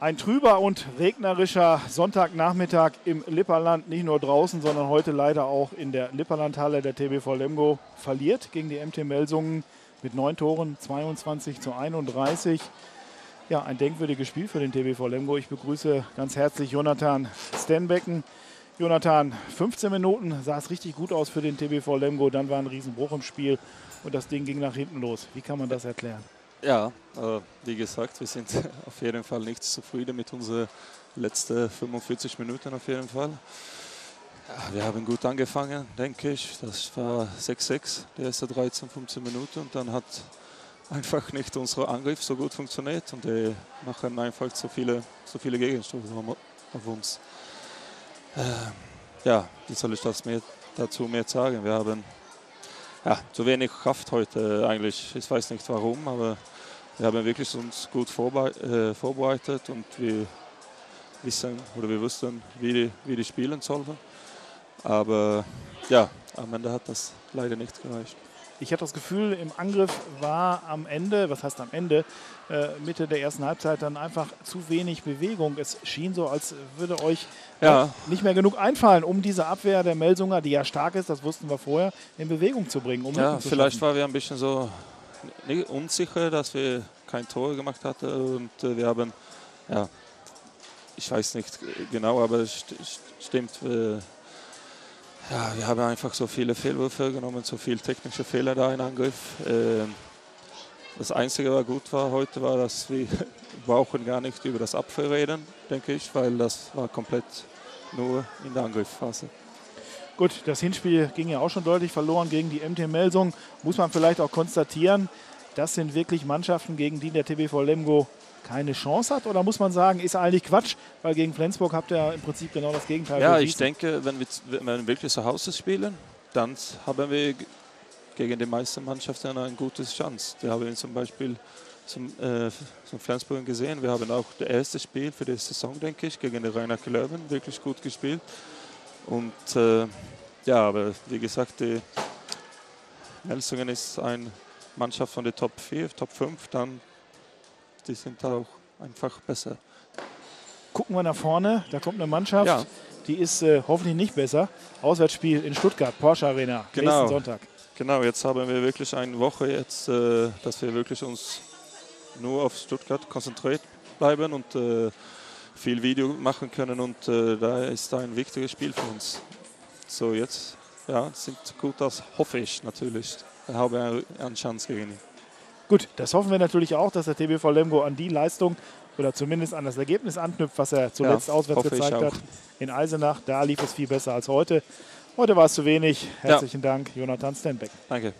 Ein trüber und regnerischer Sonntagnachmittag im Lipperland, nicht nur draußen, sondern heute leider auch in der Lipperlandhalle. Der TBV Lemgo verliert gegen die MT Melsungen mit neun Toren, 22 zu 31. Ja, ein denkwürdiges Spiel für den TBV Lemgo. Ich begrüße ganz herzlich Jonathan Stenbecken. Jonathan, 15 Minuten sah es richtig gut aus für den TBV Lemgo. Dann war ein Riesenbruch im Spiel und das Ding ging nach hinten los. Wie kann man das erklären? Ja, äh, wie gesagt, wir sind auf jeden Fall nicht zufrieden mit unseren letzten 45 Minuten auf jeden Fall. Ja, wir haben gut angefangen, denke ich. Das war 6-6, die ersten 13, 15 Minuten und dann hat einfach nicht unser Angriff so gut funktioniert und die machen einfach so viele, so viele Gegenstände auf uns. Äh, ja, wie soll ich das mehr, dazu mehr sagen? Wir haben ja, zu wenig Kraft heute eigentlich. Ich weiß nicht warum, aber wir haben wirklich uns gut äh, vorbereitet und wir wissen oder wir wussten, wie die, wie die spielen sollen. Aber ja, am Ende hat das leider nicht gereicht. Ich hatte das Gefühl, im Angriff war am Ende, was heißt am Ende, äh, Mitte der ersten Halbzeit dann einfach zu wenig Bewegung. Es schien so, als würde euch ja. nicht mehr genug einfallen, um diese Abwehr der Melsunger, die ja stark ist, das wussten wir vorher, in Bewegung zu bringen. Um ja, vielleicht waren wir ein bisschen so unsicher, dass wir kein Tor gemacht hatten und äh, wir haben, ja, ich weiß nicht genau, aber es stimmt, äh, ja, wir haben einfach so viele Fehlwürfe genommen, so viele technische Fehler da in Angriff. Ähm, das Einzige, was gut war heute, war, dass wir brauchen gar nicht über das Abwehr reden, denke ich, weil das war komplett nur in der Angriffsphase. Gut, das Hinspiel ging ja auch schon deutlich verloren gegen die MT Melsung. Muss man vielleicht auch konstatieren, das sind wirklich Mannschaften, gegen die der TBV Lemgo keine Chance hat? Oder muss man sagen, ist eigentlich Quatsch, weil gegen Flensburg habt ihr im Prinzip genau das Gegenteil. Ja, ich denke, wenn wir, wenn wir wirklich zu Hause spielen, dann haben wir gegen die meisten Mannschaften eine gute Chance. Da haben wir zum Beispiel zum, äh, zum Flensburg gesehen. Wir haben auch das erste Spiel für die Saison, denke ich, gegen die Rainer Löwen wirklich gut gespielt. Und äh, ja, aber wie gesagt, die Melsungen ist eine Mannschaft von der Top 4, Top 5, dann die sind auch einfach besser. Gucken wir nach vorne, da kommt eine Mannschaft, ja. die ist äh, hoffentlich nicht besser. Auswärtsspiel in Stuttgart, Porsche Arena, genau. nächsten Sonntag. Genau, jetzt haben wir wirklich eine Woche jetzt, äh, dass wir wirklich uns nur auf Stuttgart konzentriert bleiben und äh, viel Video machen können und äh, da ist ein wichtiges Spiel für uns. So jetzt, ja, sind gut aus, hoffe ich natürlich. Ich habe eine Chance gegen ihn. Gut, das hoffen wir natürlich auch, dass der TBV Lemgo an die Leistung oder zumindest an das Ergebnis anknüpft, was er zuletzt ja, auswärts gezeigt hat. In Eisenach, da lief es viel besser als heute. Heute war es zu wenig. Herzlichen ja. Dank, Jonathan Stenbeck. Danke.